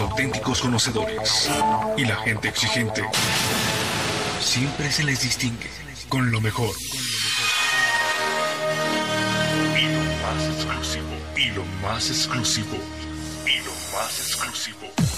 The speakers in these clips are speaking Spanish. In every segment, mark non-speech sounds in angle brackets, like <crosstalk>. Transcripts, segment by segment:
Auténticos conocedores y la gente exigente siempre se les distingue con lo mejor. Y lo más exclusivo, y lo más exclusivo, y lo más exclusivo.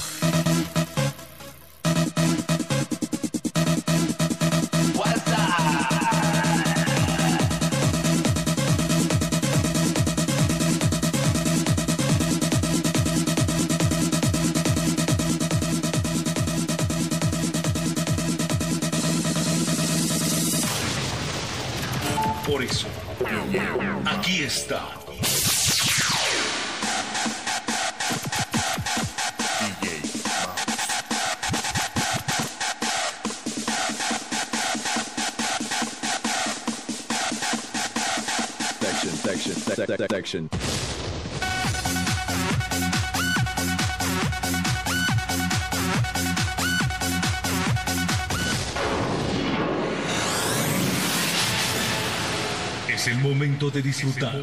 De disfrutar.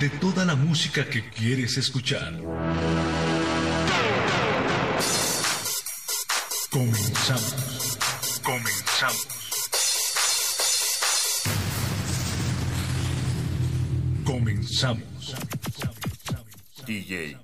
De toda la música que quieres escuchar. Comenzamos. Comenzamos. Comenzamos. DJ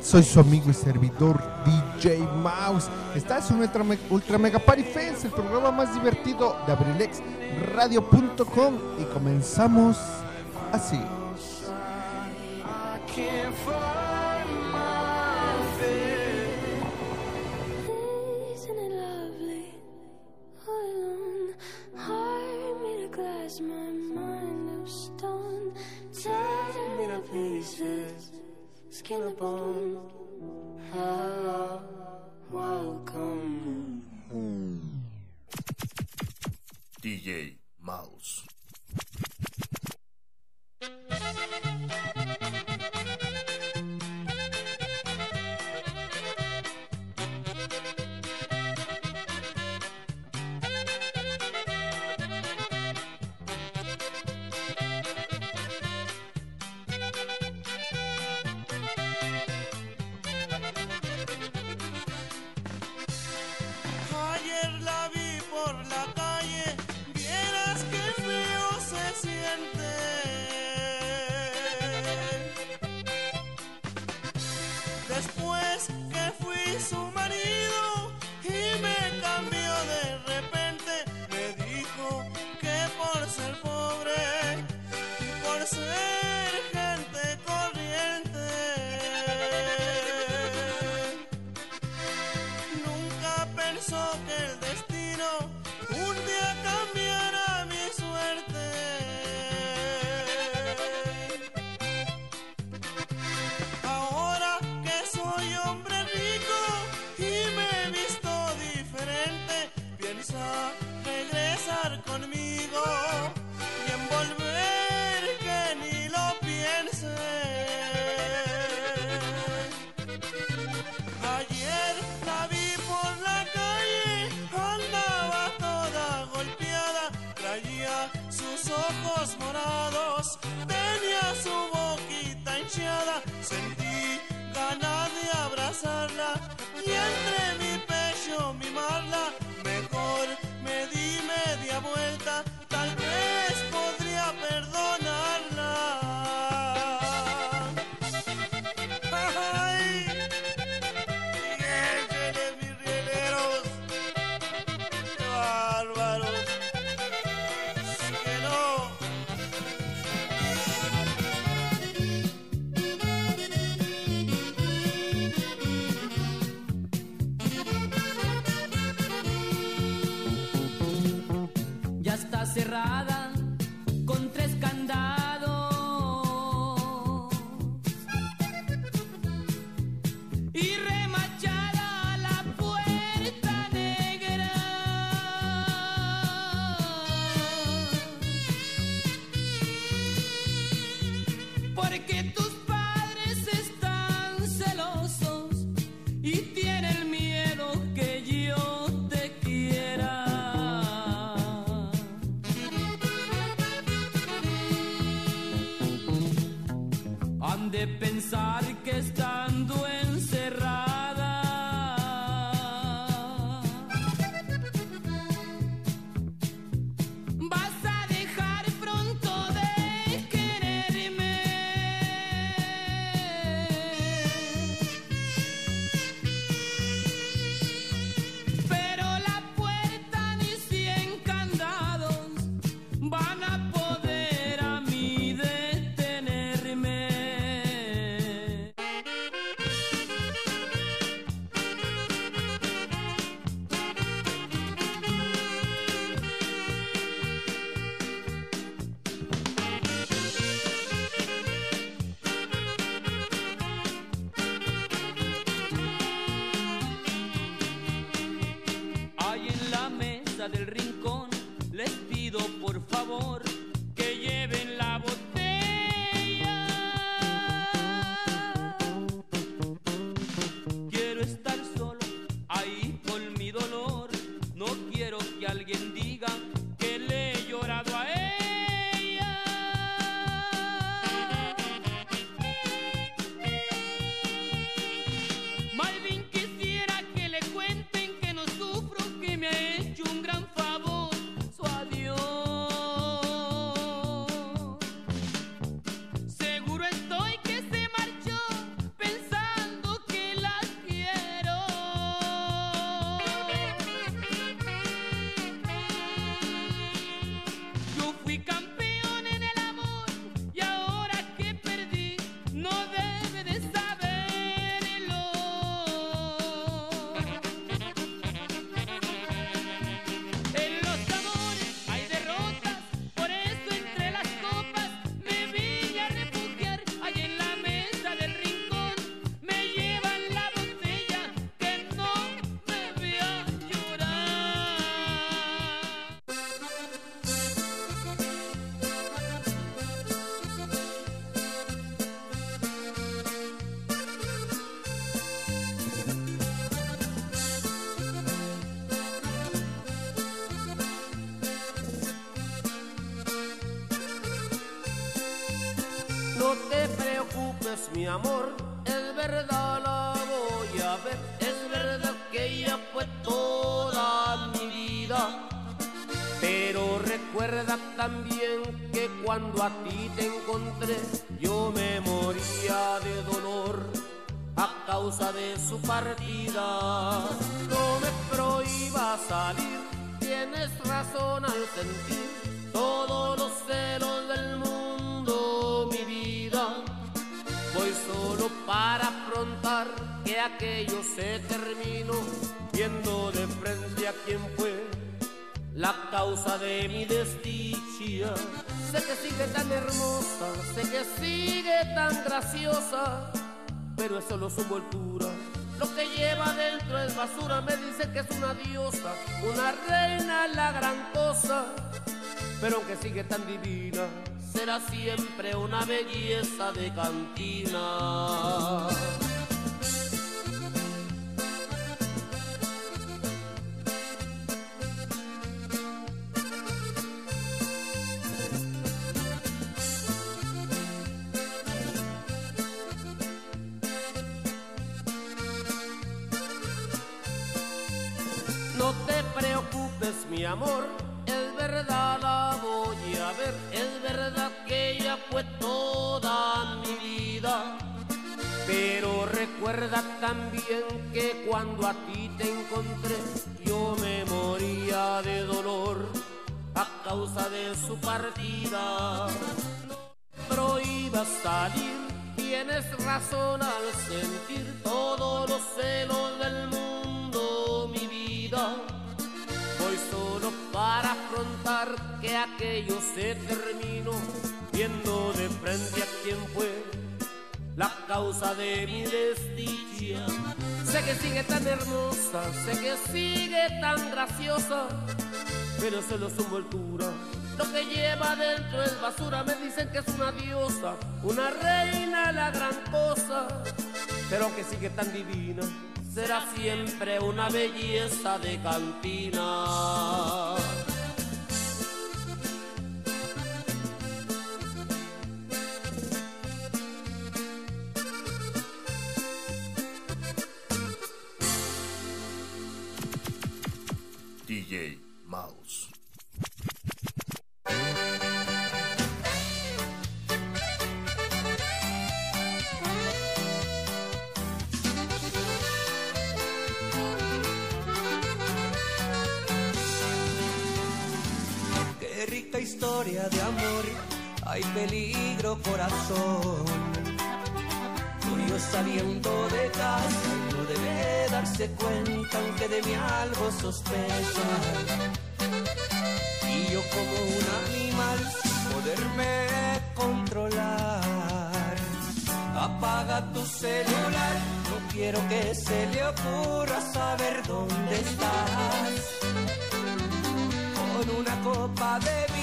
Soy su amigo y servidor DJ Mouse. Estás en Ultra, Ultra Mega Party Fest, el programa más divertido de abrilexradio.com y comenzamos así. in the bone. amor, es verdad la voy a ver, es verdad que ella fue toda mi vida. Pero recuerda también que cuando a ti te encontré, yo me moría de dolor a causa de su partida. pero es solo su envoltura. Lo que lleva dentro es basura, me dicen que es una diosa, una reina la gran cosa, pero aunque sigue tan divina, será siempre una belleza de cantina. Amor, es verdad la voy a ver, es verdad que ella fue toda mi vida. Pero recuerda también que cuando a ti te encontré, yo me moría de dolor a causa de su partida. No prohíbas salir, tienes razón al sentir todos los celos del mundo, Para afrontar que aquello se terminó, viendo de frente a quien fue la causa de mi desdicha. Sé que sigue tan hermosa, sé que sigue tan graciosa, pero solo su envoltura. Lo que lleva dentro es basura, me dicen que es una diosa, una reina, la gran cosa. Pero aunque sigue tan divina, será siempre una belleza de cantina. DJ Mouse. De amor, hay peligro corazón. Murió saliendo de casa, no debe darse cuenta aunque de mí algo sospecha. Y yo como un animal sin poderme controlar. Apaga tu celular, no quiero que se le ocurra saber dónde estás. Con una copa de vino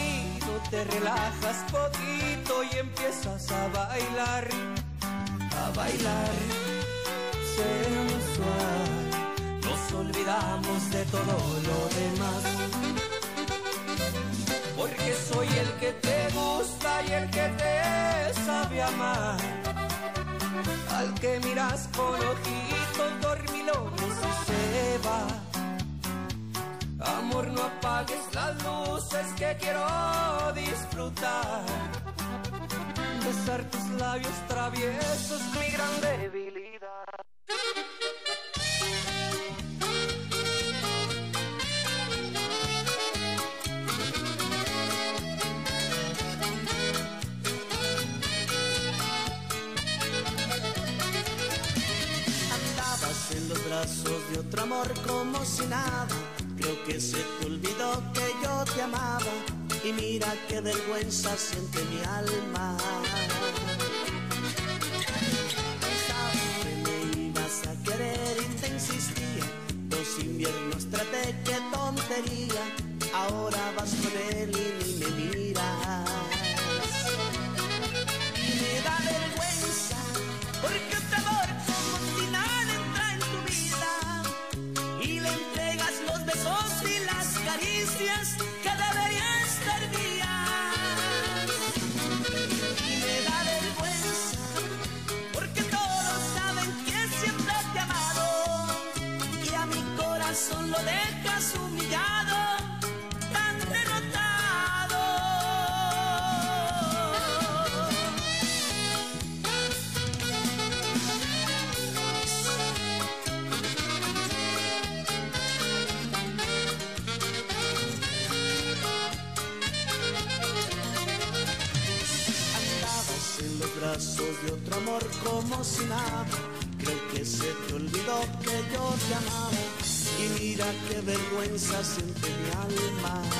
te relajas poquito y empiezas a bailar, a bailar sensual. Nos olvidamos de todo lo demás. Porque soy el que te gusta y el que te sabe amar. Al que miras con ojitos dormilones y se va. Amor, no apagues las luces que quiero disfrutar. Besar tus labios traviesos, mi gran debilidad. Andabas en los brazos de otro amor como si nada. Creo que se te olvidó que yo te amaba. Y mira qué vergüenza siente mi alma. Pensaba que me ibas a querer y te insistía. Dos inviernos traté, qué tontería. Ahora vas con él y ni me. Creo que se te olvidó que yo te amaba. Y mira qué vergüenza siente mi alma.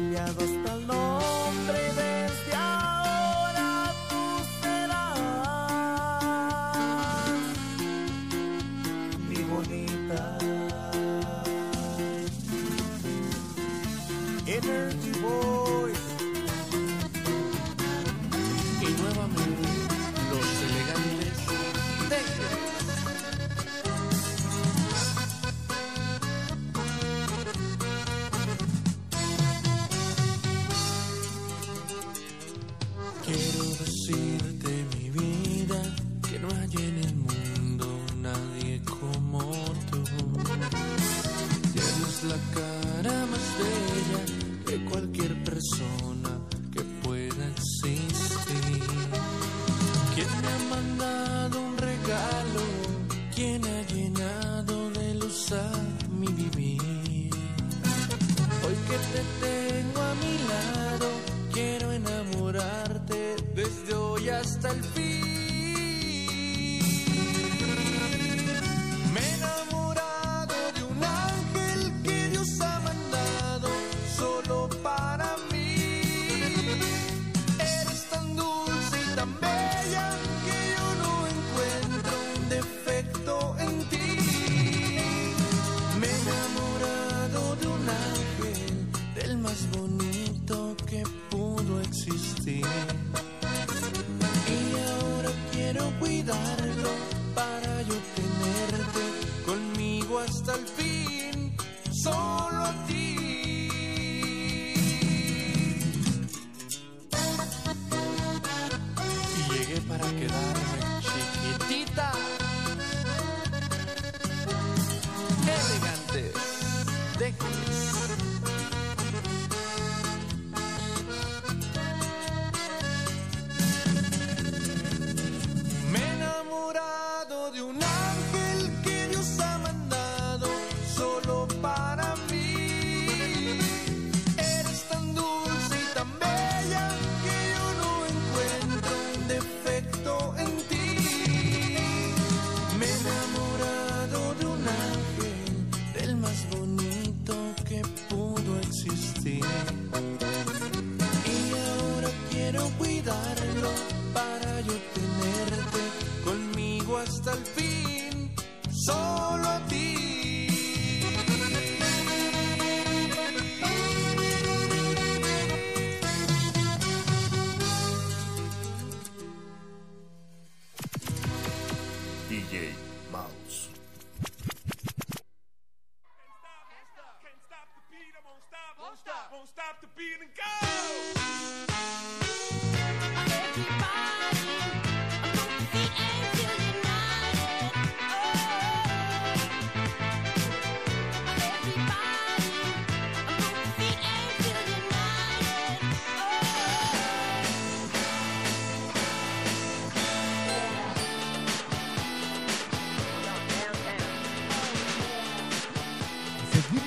cambiado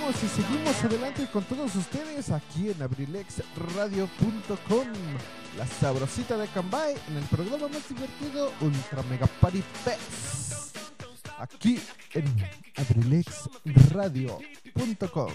y seguimos adelante con todos ustedes aquí en abrilexradio.com. La sabrosita de Cambay en el programa más divertido Ultra Mega Party Fest. Aquí en abrilexradio.com.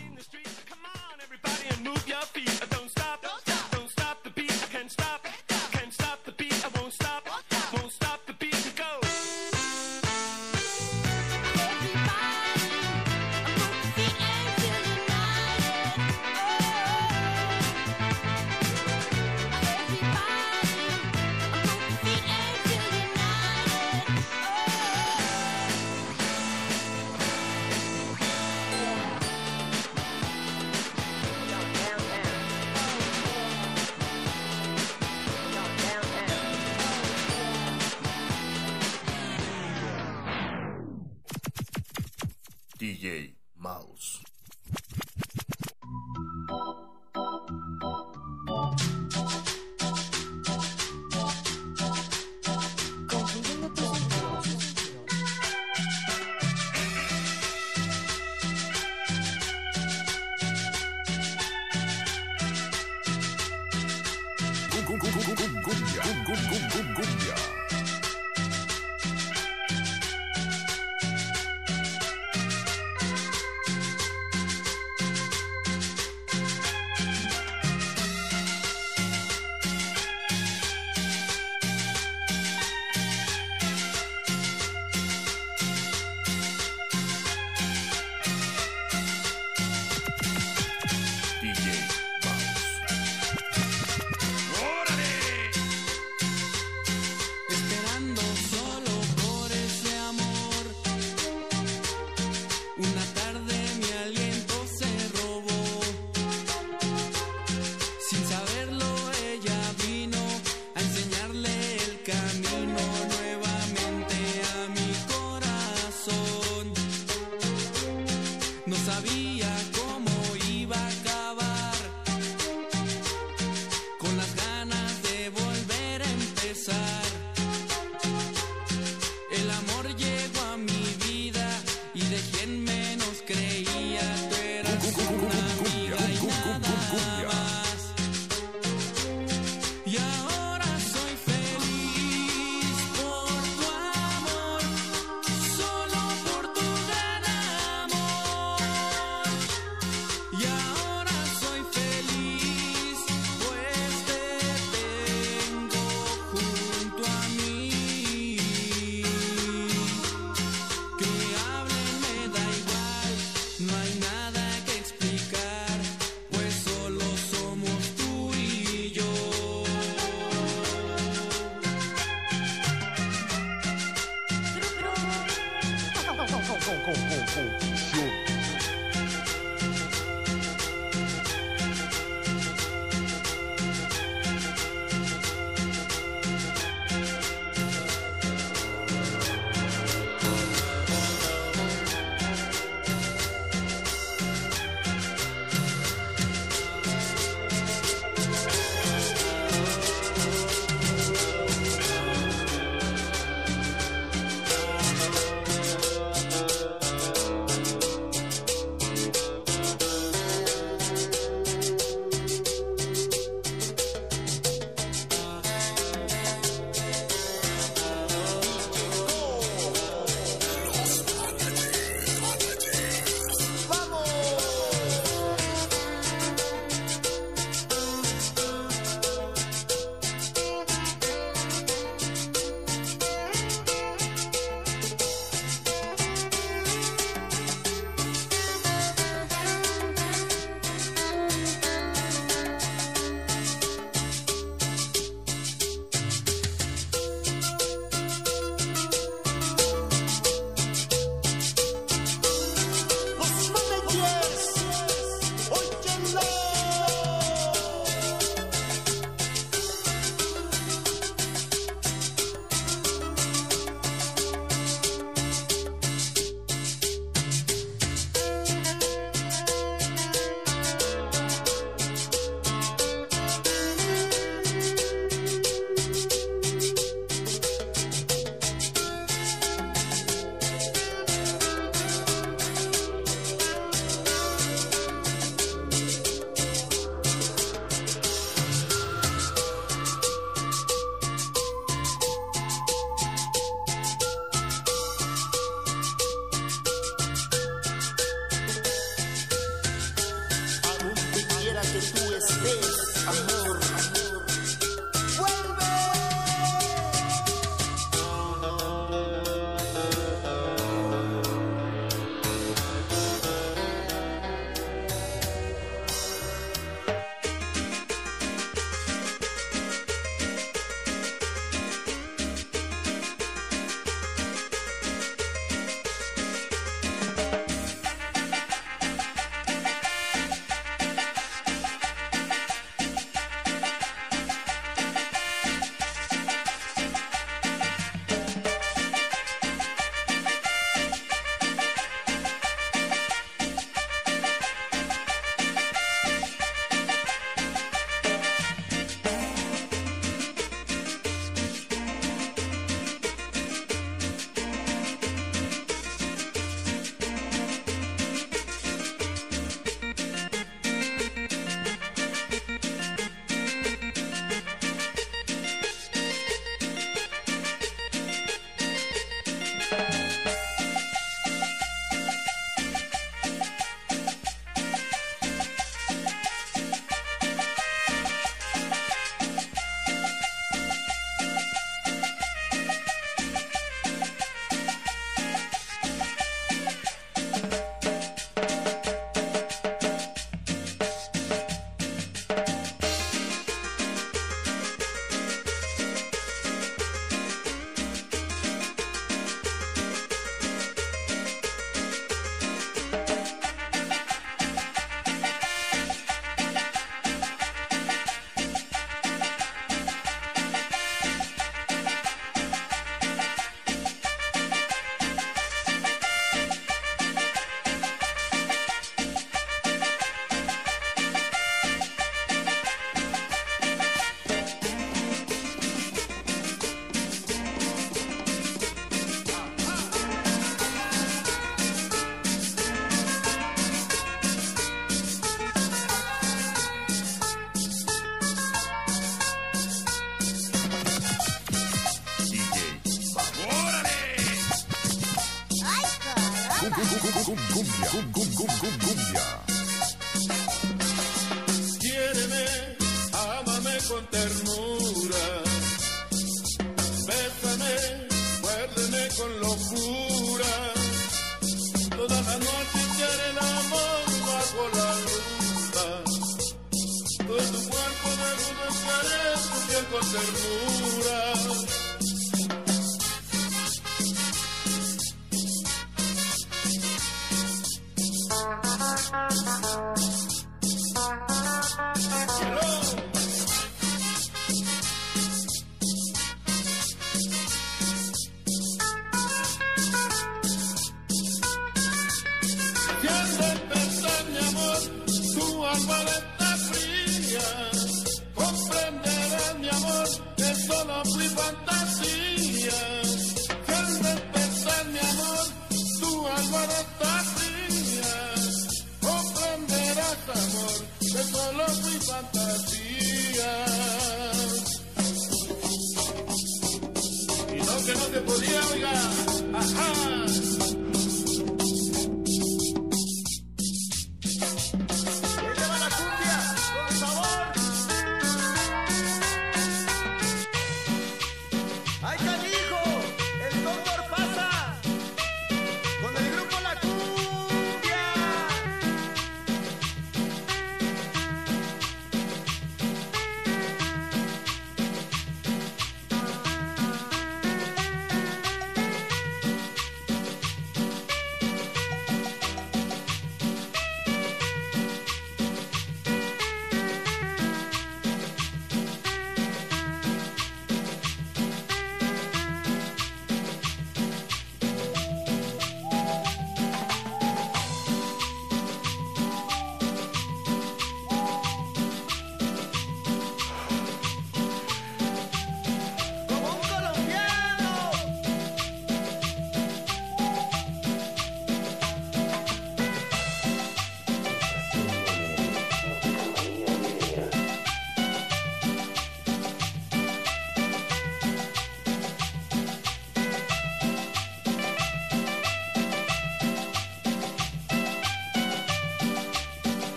cumbia, cumbia, cumbia.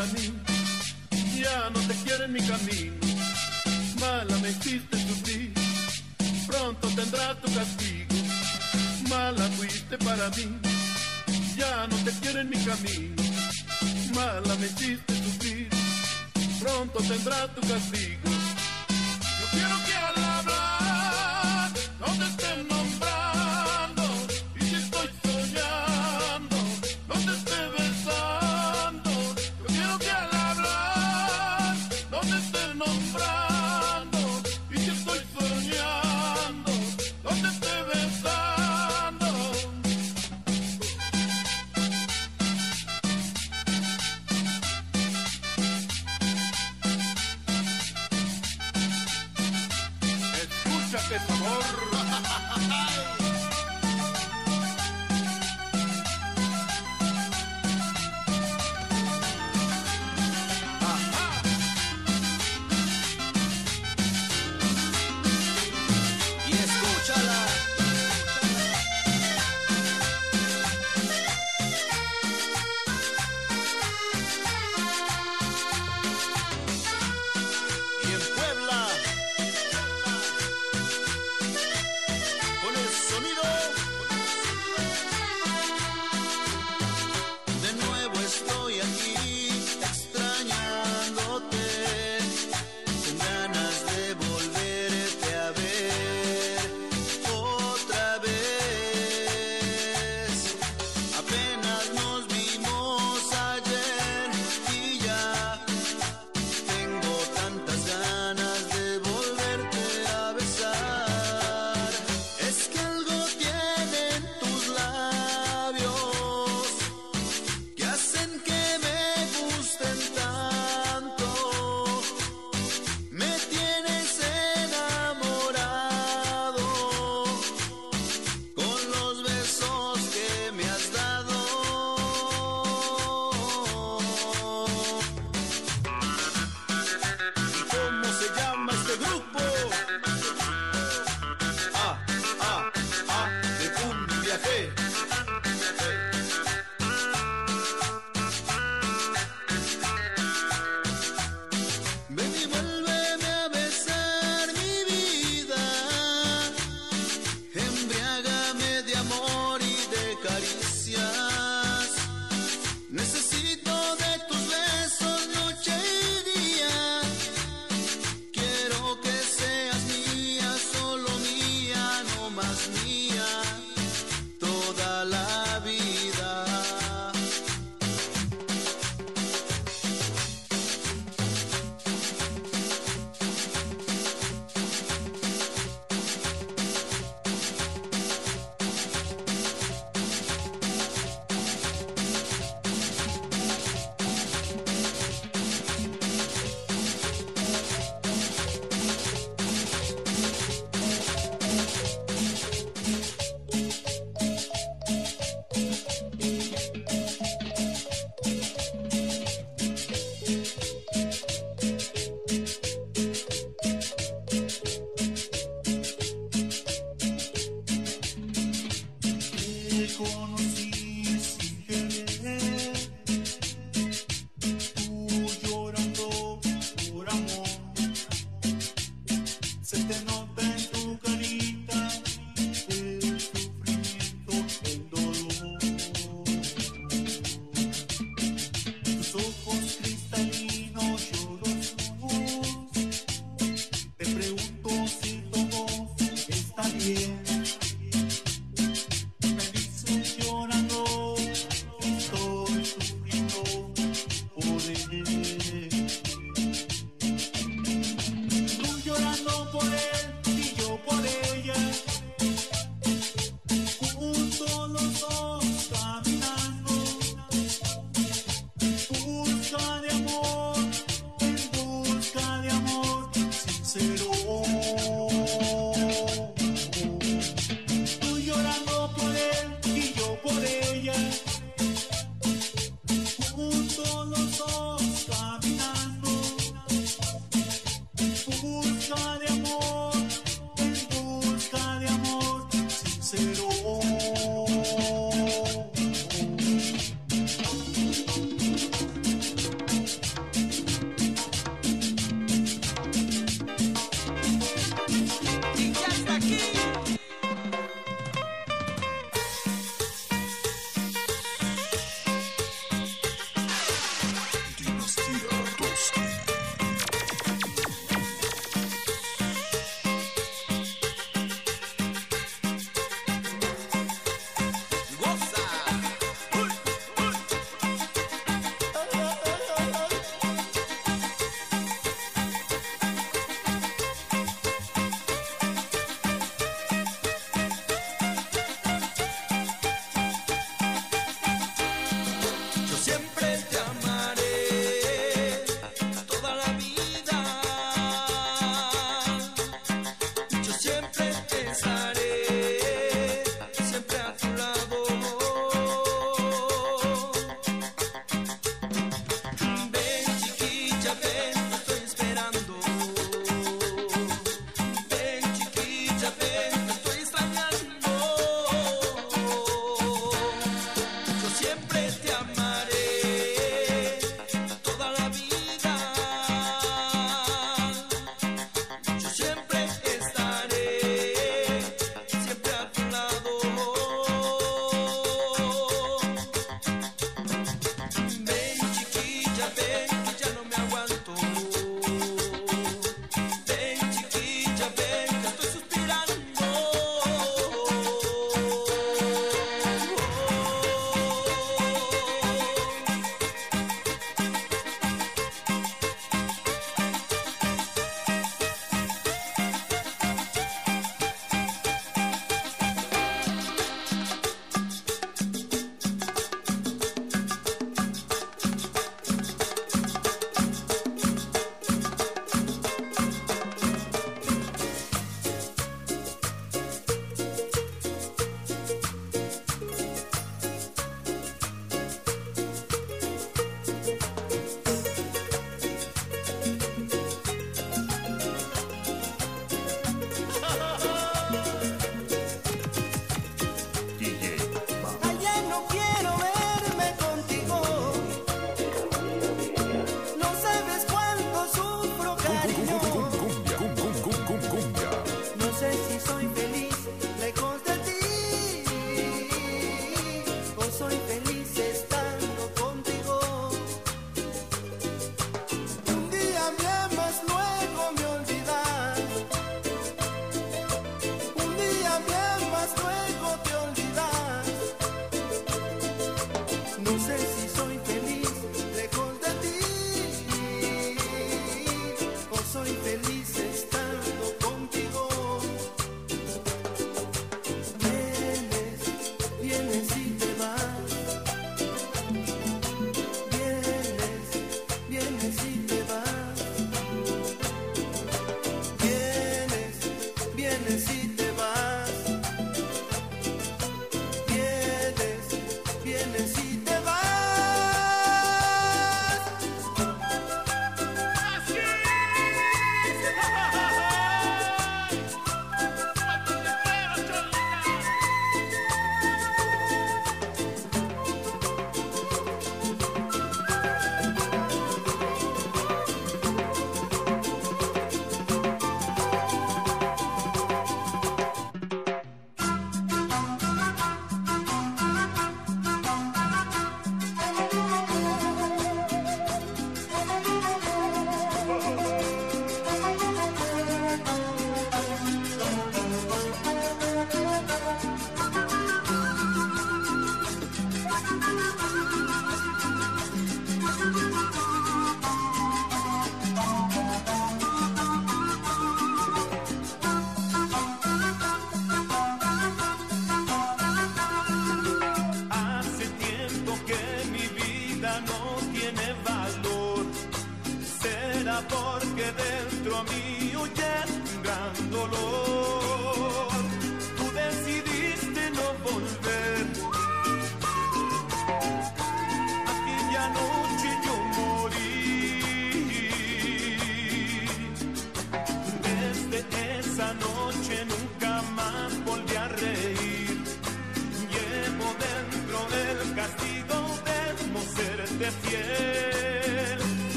enemy.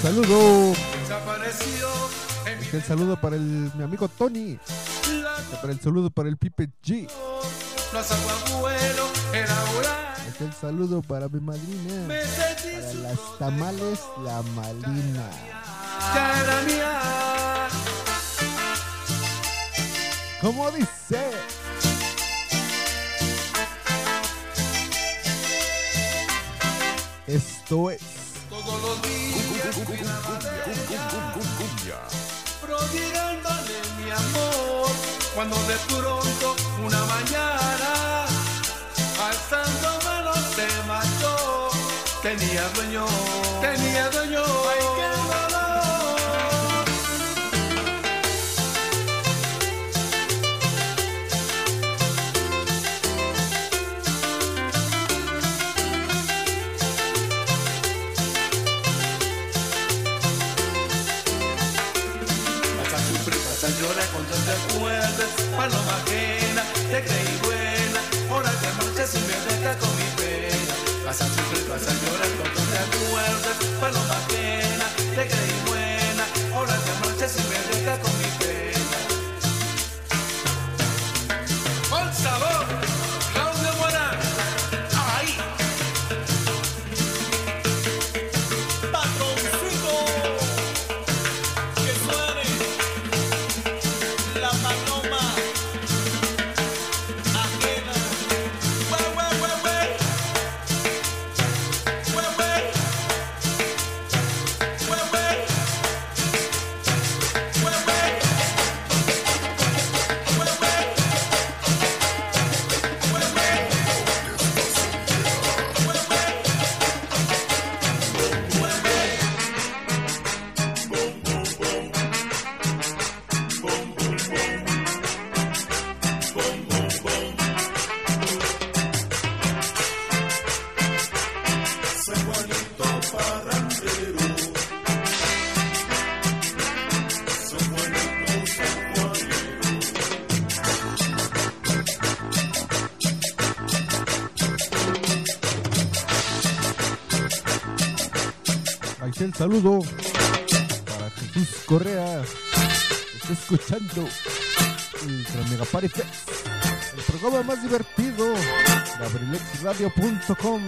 Saludo. El saludo para el, mi amigo Tony. Para el saludo para el Pipe G. plaza abuelo, era orar. Es que el saludo para mi madrina. Para las tamales, la malina. Tenía dueño tenía dueño. Ay qué dolor. Vas a sufrir, vas a llorar cuando te acuerdes Paloma ajena, te creí buena Ahora de noche si me dejas con mi pena Vas a sufrir, vas a llorar cuando te acuerdes Paloma ajena, te creí buena Ahora de noche si me saludo para Jesús Correa. Está escuchando Ultra Mega Party el programa más divertido de abrilexradio.com.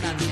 cantando.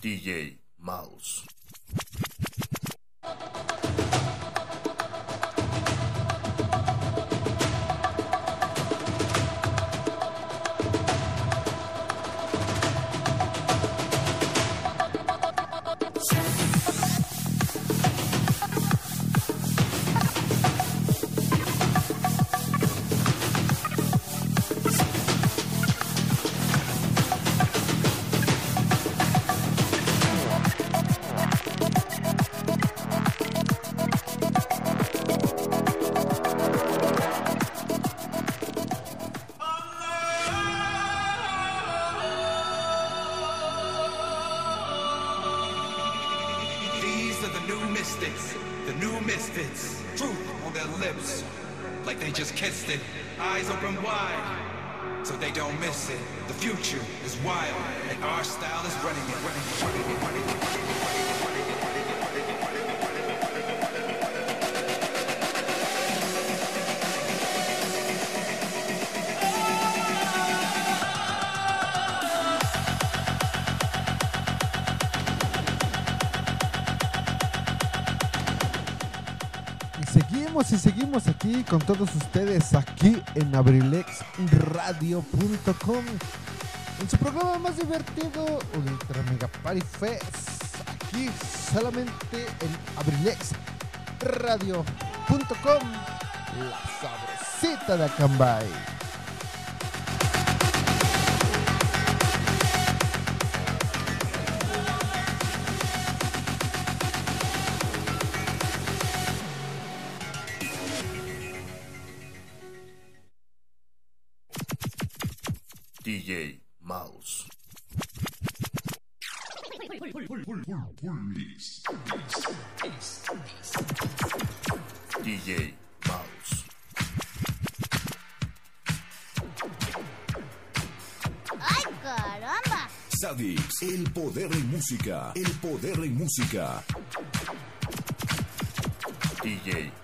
DJ Mouse. aquí con todos ustedes aquí en abrilexradio.com en su programa más divertido, Ultra Mega Party Fest, aquí solamente en abrilexradio.com, la sabrosita de Acambay. Bullis. DJ Mouse. ¡Ay, caramba! Sadix, el poder en música. El poder en música. DJ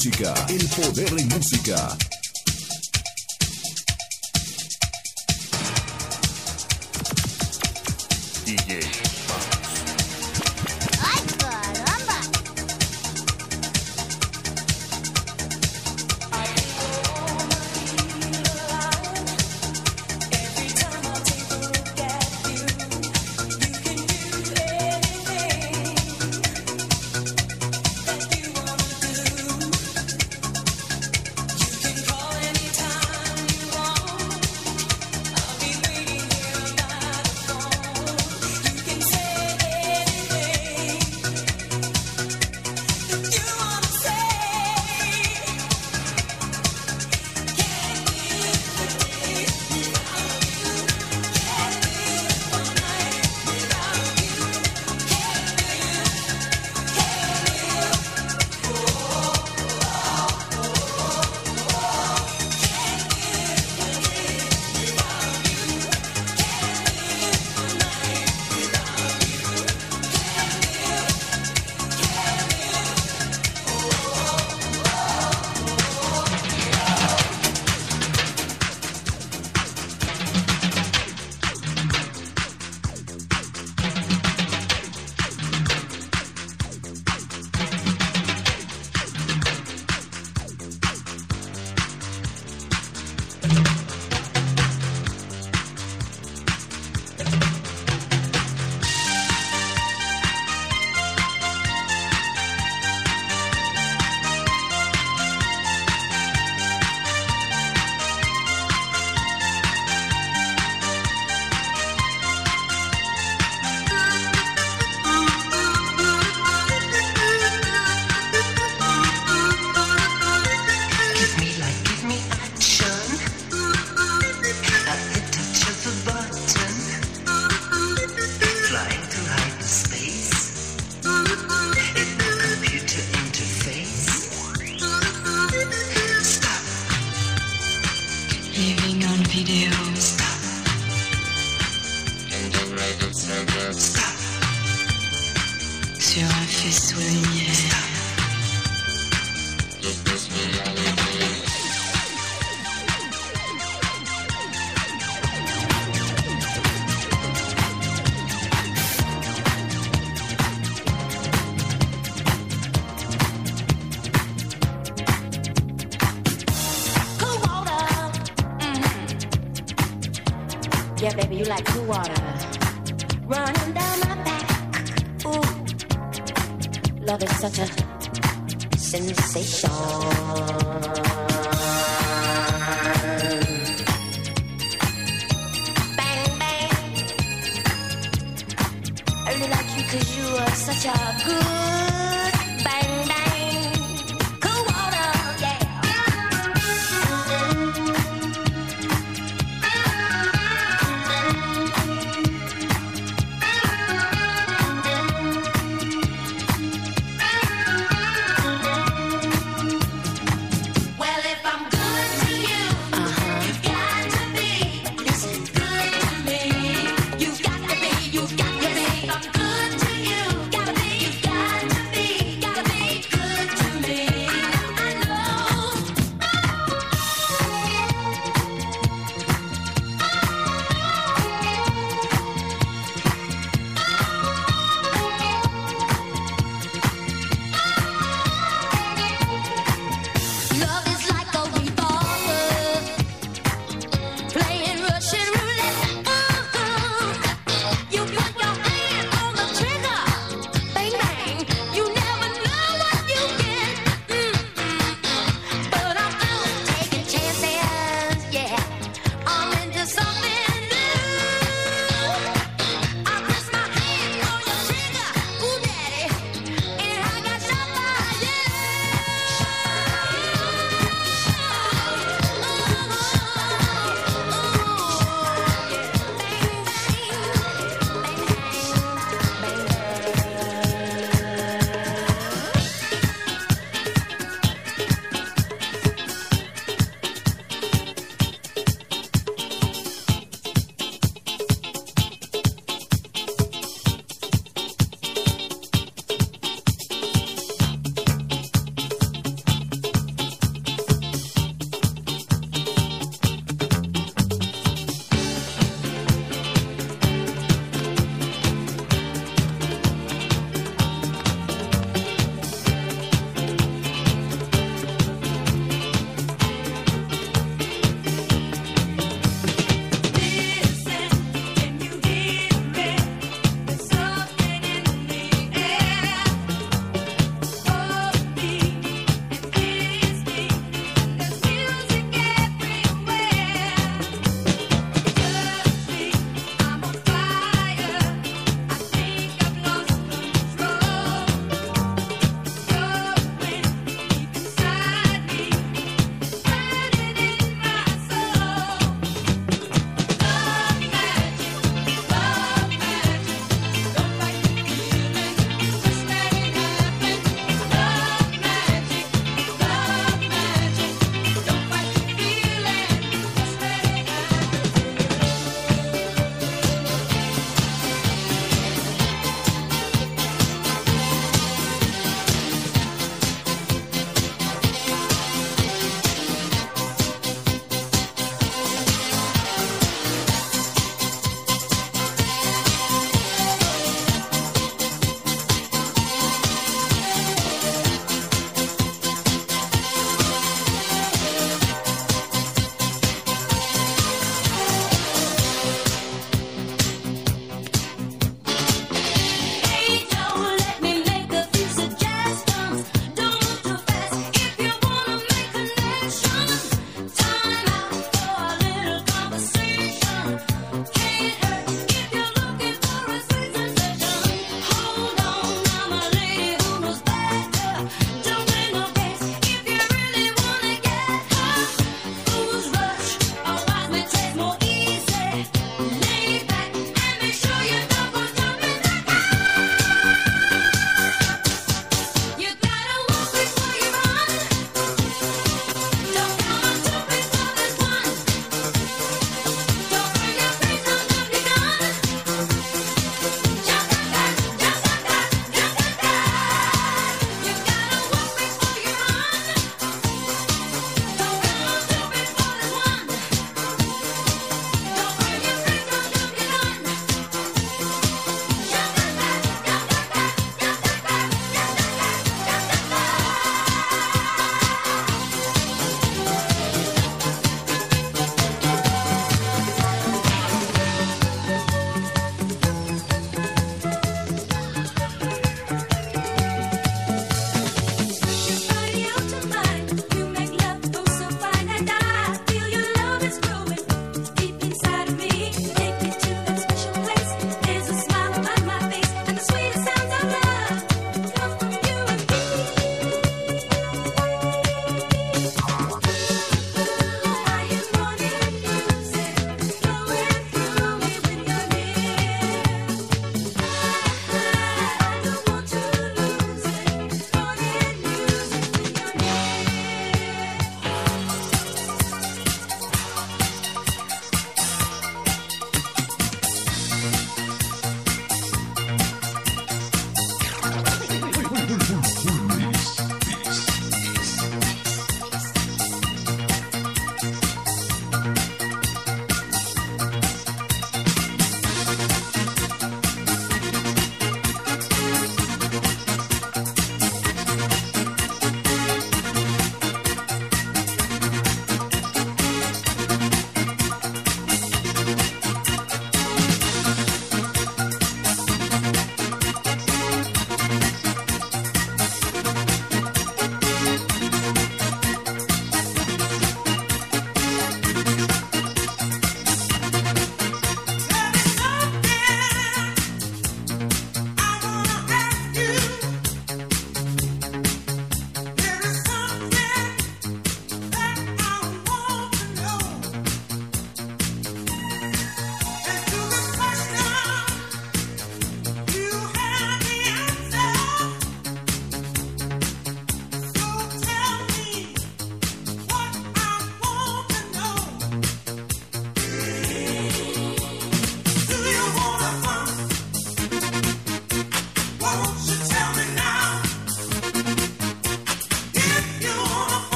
música. El poder en música. Such a good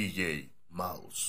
DJ Mouse.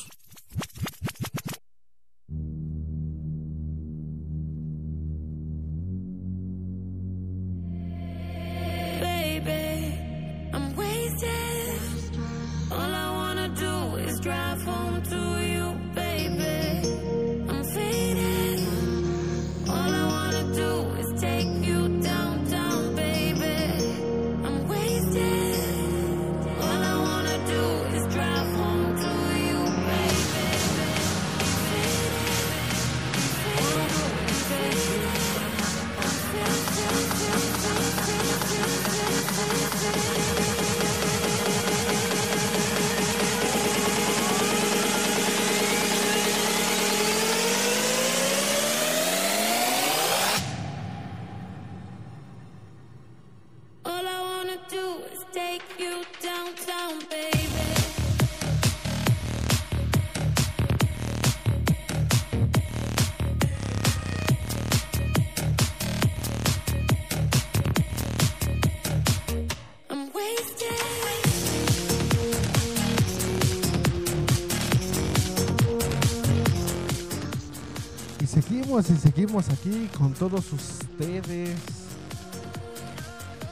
Seguimos aquí con todos ustedes.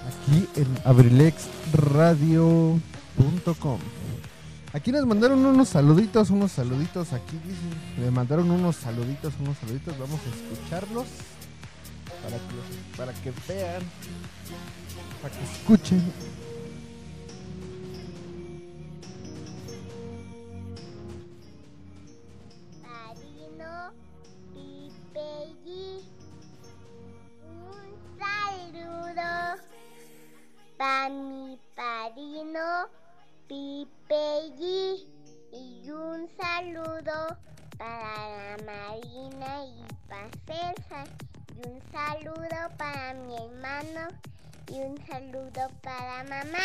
Aquí en abrilexradio.com. Aquí nos mandaron unos saluditos, unos saluditos aquí dicen. Me mandaron unos saluditos, unos saluditos. Vamos a escucharlos para que, para que vean, para que escuchen. Pipeyi. Y un saludo para la Marina y para. Y un saludo para mi hermano. Y un saludo para mamá.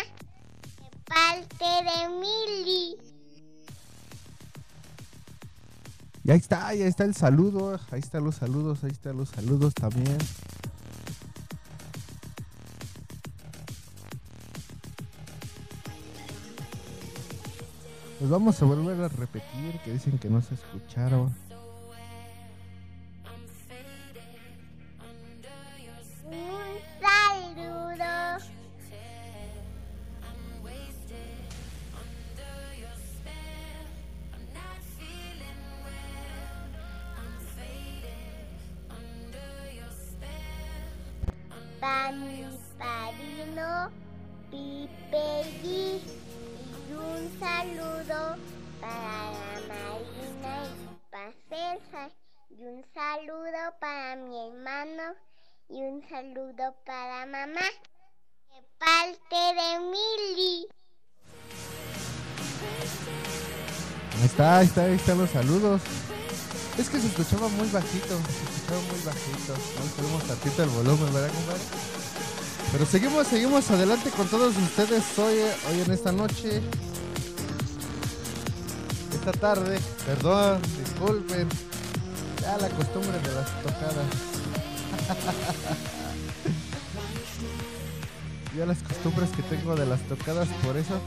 De parte de Mili. Y ahí está, ahí está el saludo. Ahí están los saludos, ahí están los saludos también. Pues vamos a volver a repetir que dicen que no se escucharon. Un saludo. Un saludo para la Marina y para Celsa. Y un saludo para mi hermano. Y un saludo para mamá. De parte de Mili. Ahí está, ahí está, ahí están los saludos. Es que se escuchaba muy bajito, se escuchaba muy bajito. A subimos tantito el volumen, ¿verdad, compadre? Pero seguimos, seguimos adelante con todos ustedes hoy, hoy en esta noche. Esta tarde, perdón, disculpen. Ya la costumbre de las tocadas. <laughs> ya las costumbres que tengo de las tocadas, por eso,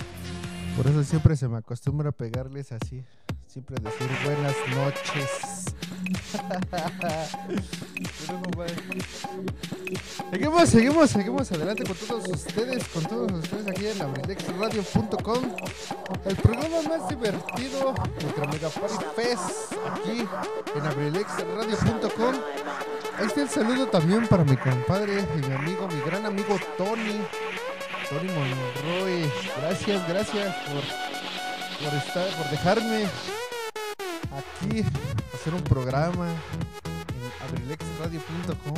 por eso siempre se me acostumbra pegarles así. Siempre decir buenas noches. <laughs> Seguimos, seguimos, seguimos adelante con todos ustedes, con todos ustedes aquí en abrilexradio.com. El programa más divertido, nuestra Mega Party Fest, aquí en abrilexradio.com. Está el saludo también para mi compadre y mi amigo, mi gran amigo Tony. Tony Monroy. Gracias, gracias por, por estar, por dejarme aquí hacer un programa en abrilexradio.com.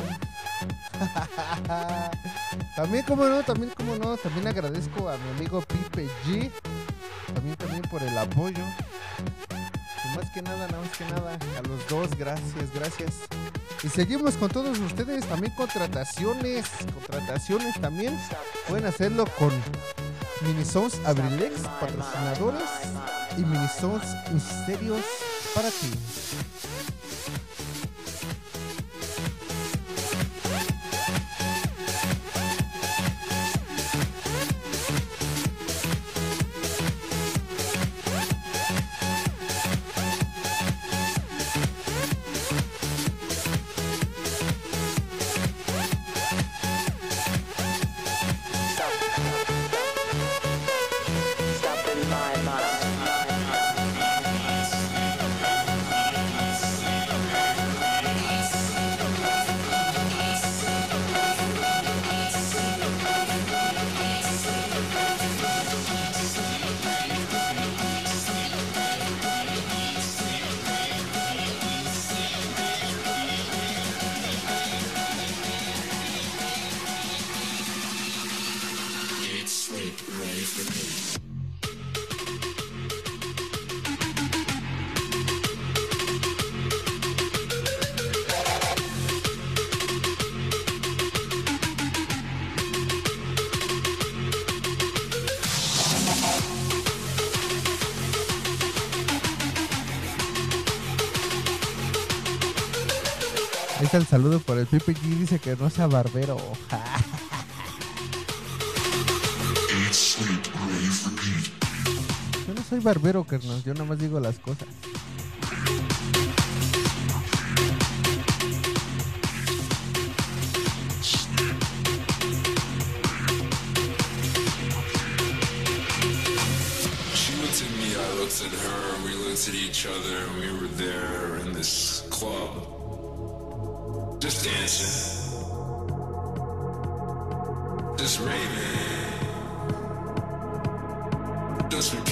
<laughs> también como no, también como no, también agradezco a mi amigo Pipe G. También también por el apoyo. Y más que nada, nada más que nada, a los dos, gracias, gracias. Y seguimos con todos ustedes, también contrataciones, contrataciones también. Pueden hacerlo con Minisons Abrilex, patrocinadores y Minisons Misterios para ti. saludo por el Pipe G. Dice que no sea barbero. <laughs> Yo no soy barbero, carnal. Yo nada más digo las cosas. Just Raven. Just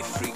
a freak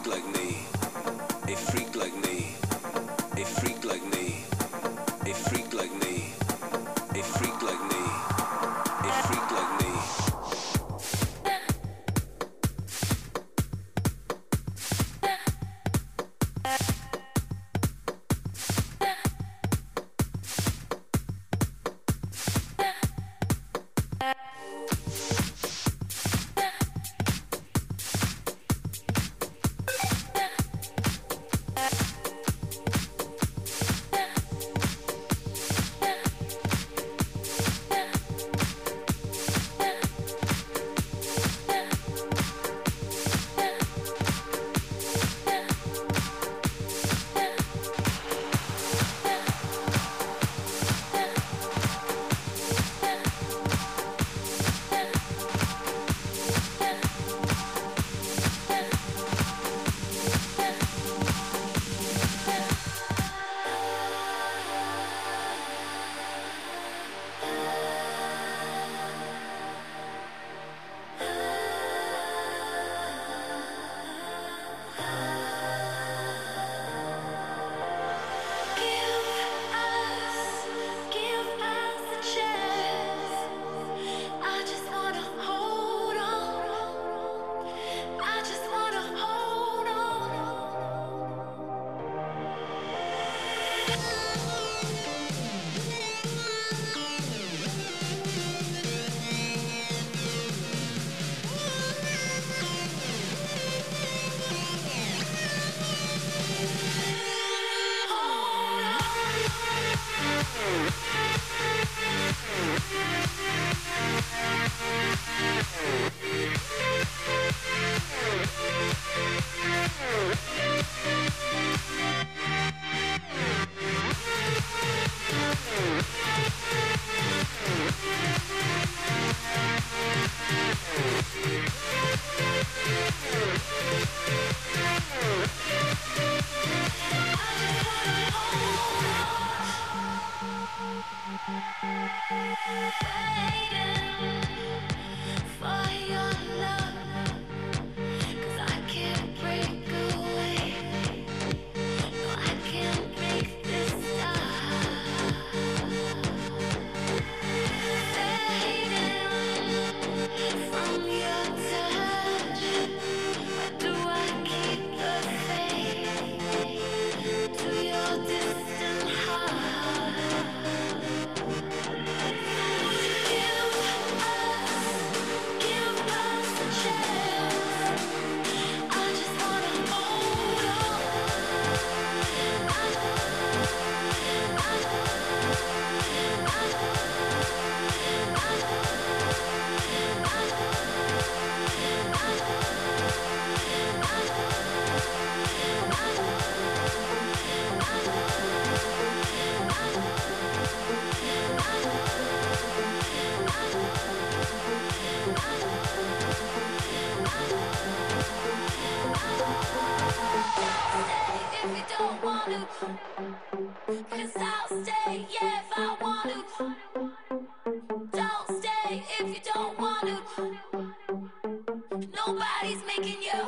Nobody's making you,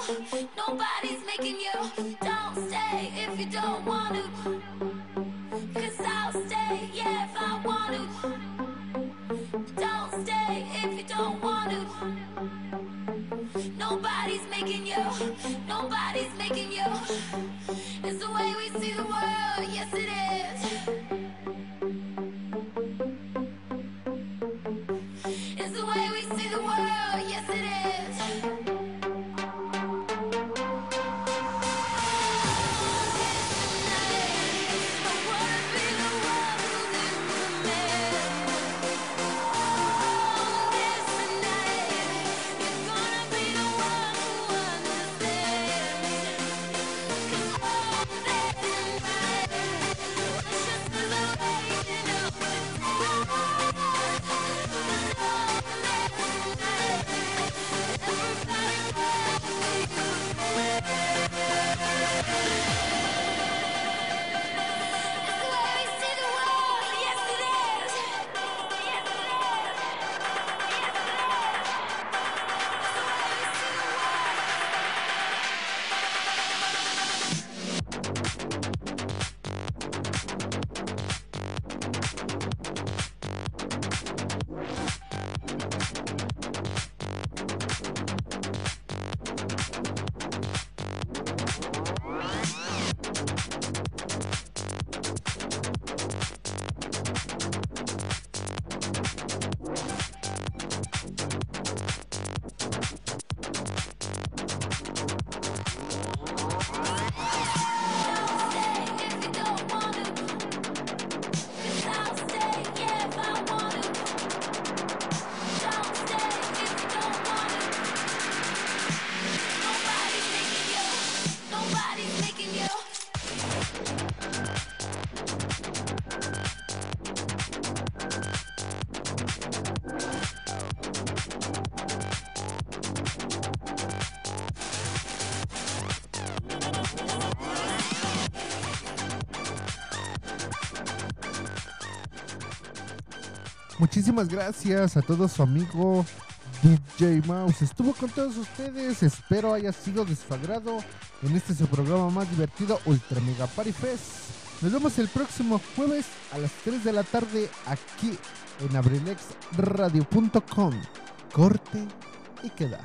nobody's making you. Don't stay if you don't want to. Muchísimas gracias a todo su amigo DJ Mouse. Estuvo con todos ustedes. Espero haya sido de en este su programa más divertido, Ultra Mega Party Fest. Nos vemos el próximo jueves a las 3 de la tarde aquí en abrilexradio.com. Corte y queda.